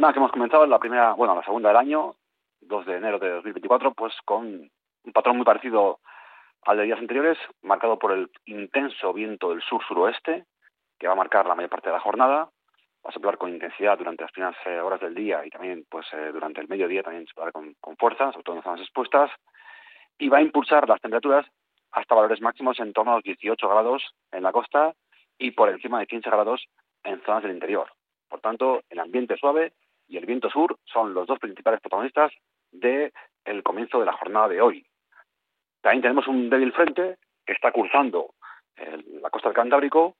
jornada que hemos comenzado, la primera, bueno, la segunda del año, 2 de enero de 2024, pues con un patrón muy parecido al de días anteriores, marcado por el intenso viento del sur-suroeste, que va a marcar la mayor parte de la jornada. Va a soplar con intensidad durante las primeras eh, horas del día y también pues eh, durante el mediodía también soplará con, con fuerza, sobre todo en zonas expuestas. Y va a impulsar las temperaturas hasta valores máximos en torno a los 18 grados en la costa y por encima de 15 grados en zonas del interior. Por tanto, el ambiente suave y el viento sur son los dos principales protagonistas del el comienzo de la jornada de hoy. También tenemos un débil frente que está cruzando la costa del Cantábrico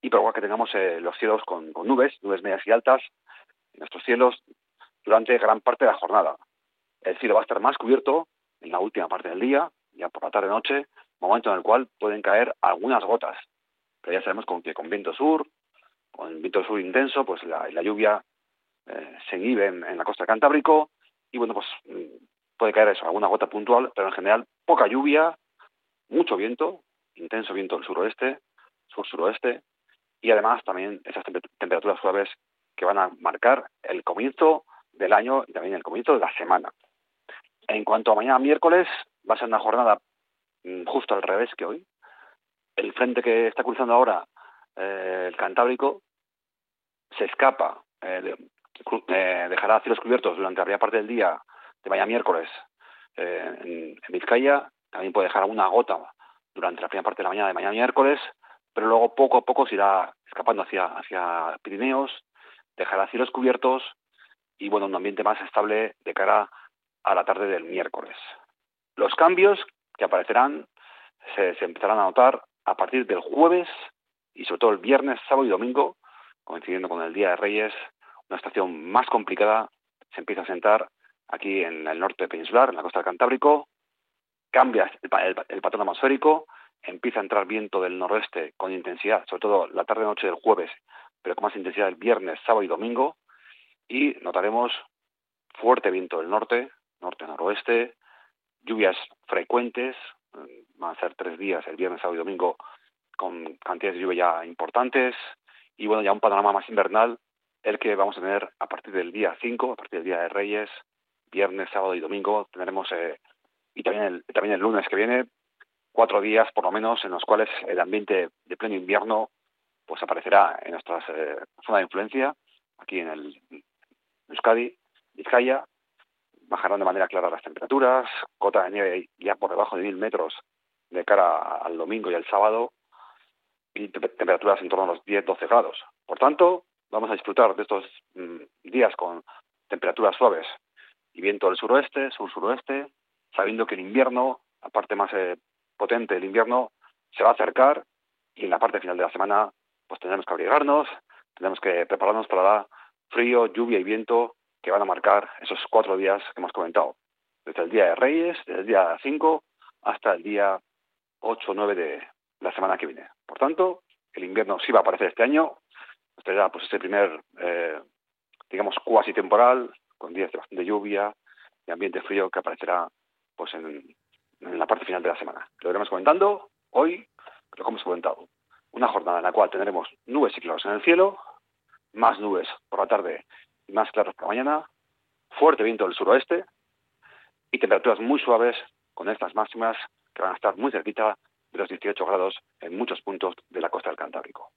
y provoca que tengamos eh, los cielos con, nubes, nubes medias y altas en nuestros cielos durante gran parte de la jornada. El cielo va a estar más cubierto en la última parte del día, ya por la tarde-noche, momento en el cual pueden caer algunas gotas. Pero ya sabemos con que con viento sur, con viento sur intenso, pues la lluvia eh, en, en, la costa del Cantábrico y bueno, pues mm, puede caer eso, alguna gota puntual, pero en general poca lluvia, mucho viento, intenso viento del suroeste, sur-suroeste, y además también esas temperaturas suaves que van a marcar el comienzo del año y también el comienzo de la semana. En cuanto a mañana miércoles, va a ser una jornada mm, justo al revés que hoy. El frente que está cruzando ahora eh, el Cantábrico se escapa, eh, eh, dejará cielos cubiertos durante la primera parte del día de mañana miércoles eh, en, Vizcaya, también puede dejar alguna gota durante la primera parte de la mañana de mañana miércoles, pero luego poco a poco se irá escapando hacia, hacia Pirineos, dejará cielos cubiertos y bueno, un ambiente más estable de cara a la tarde del miércoles. Los cambios que aparecerán se, se empezarán a notar a partir del jueves y sobre todo el viernes, sábado y domingo, coincidiendo con el Día de Reyes, una estación más complicada se empieza a sentar aquí en el norte peninsular, en la costa del Cantábrico, cambia el, patrón atmosférico, empieza a entrar viento del noroeste con intensidad, sobre todo la tarde-noche del jueves, pero con más intensidad el viernes, sábado y domingo, y notaremos fuerte viento del norte, norte-noroeste, lluvias frecuentes, van a ser tres días, el viernes, sábado y domingo, con cantidades de lluvia ya importantes, y bueno, ya un panorama más invernal, el que vamos a tener a partir del día 5, a partir del día de Reyes, viernes, sábado y domingo, tendremos, eh, y también el, también el lunes que viene, cuatro días por lo menos en los cuales el ambiente de pleno invierno pues aparecerá en nuestra eh, zona de influencia, aquí en el Euskadi, Vizcaya, bajarán de manera clara las temperaturas, cota de nieve ya por debajo de mil metros de cara al domingo y al sábado, y temperaturas en torno a los 10-12 grados. Por tanto, vamos a disfrutar de estos mm, días con temperaturas suaves y viento del suroeste, sur-suroeste, sabiendo que el invierno, la parte más eh, potente del invierno, se va a acercar y en la parte final de la semana pues tendremos que abrigarnos, tendremos que prepararnos para la frío, lluvia y viento que van a marcar esos cuatro días que hemos comentado. Desde el día de Reyes, desde el día 5 hasta el día 8 o 9 de la semana que viene. Por tanto, el invierno sí va a aparecer este año. Será pues ese primer, eh, digamos, cuasi temporal, con días de bastante lluvia y ambiente frío que aparecerá pues en, la parte final de la semana. Lo iremos comentando hoy, lo que hemos comentado. Una jornada en la cual tendremos nubes y claros en el cielo, más nubes por la tarde y más claros por la mañana, fuerte viento del suroeste y temperaturas muy suaves con estas máximas que van a estar muy cerquita de los 18 grados en muchos puntos de la costa del Cantábrico.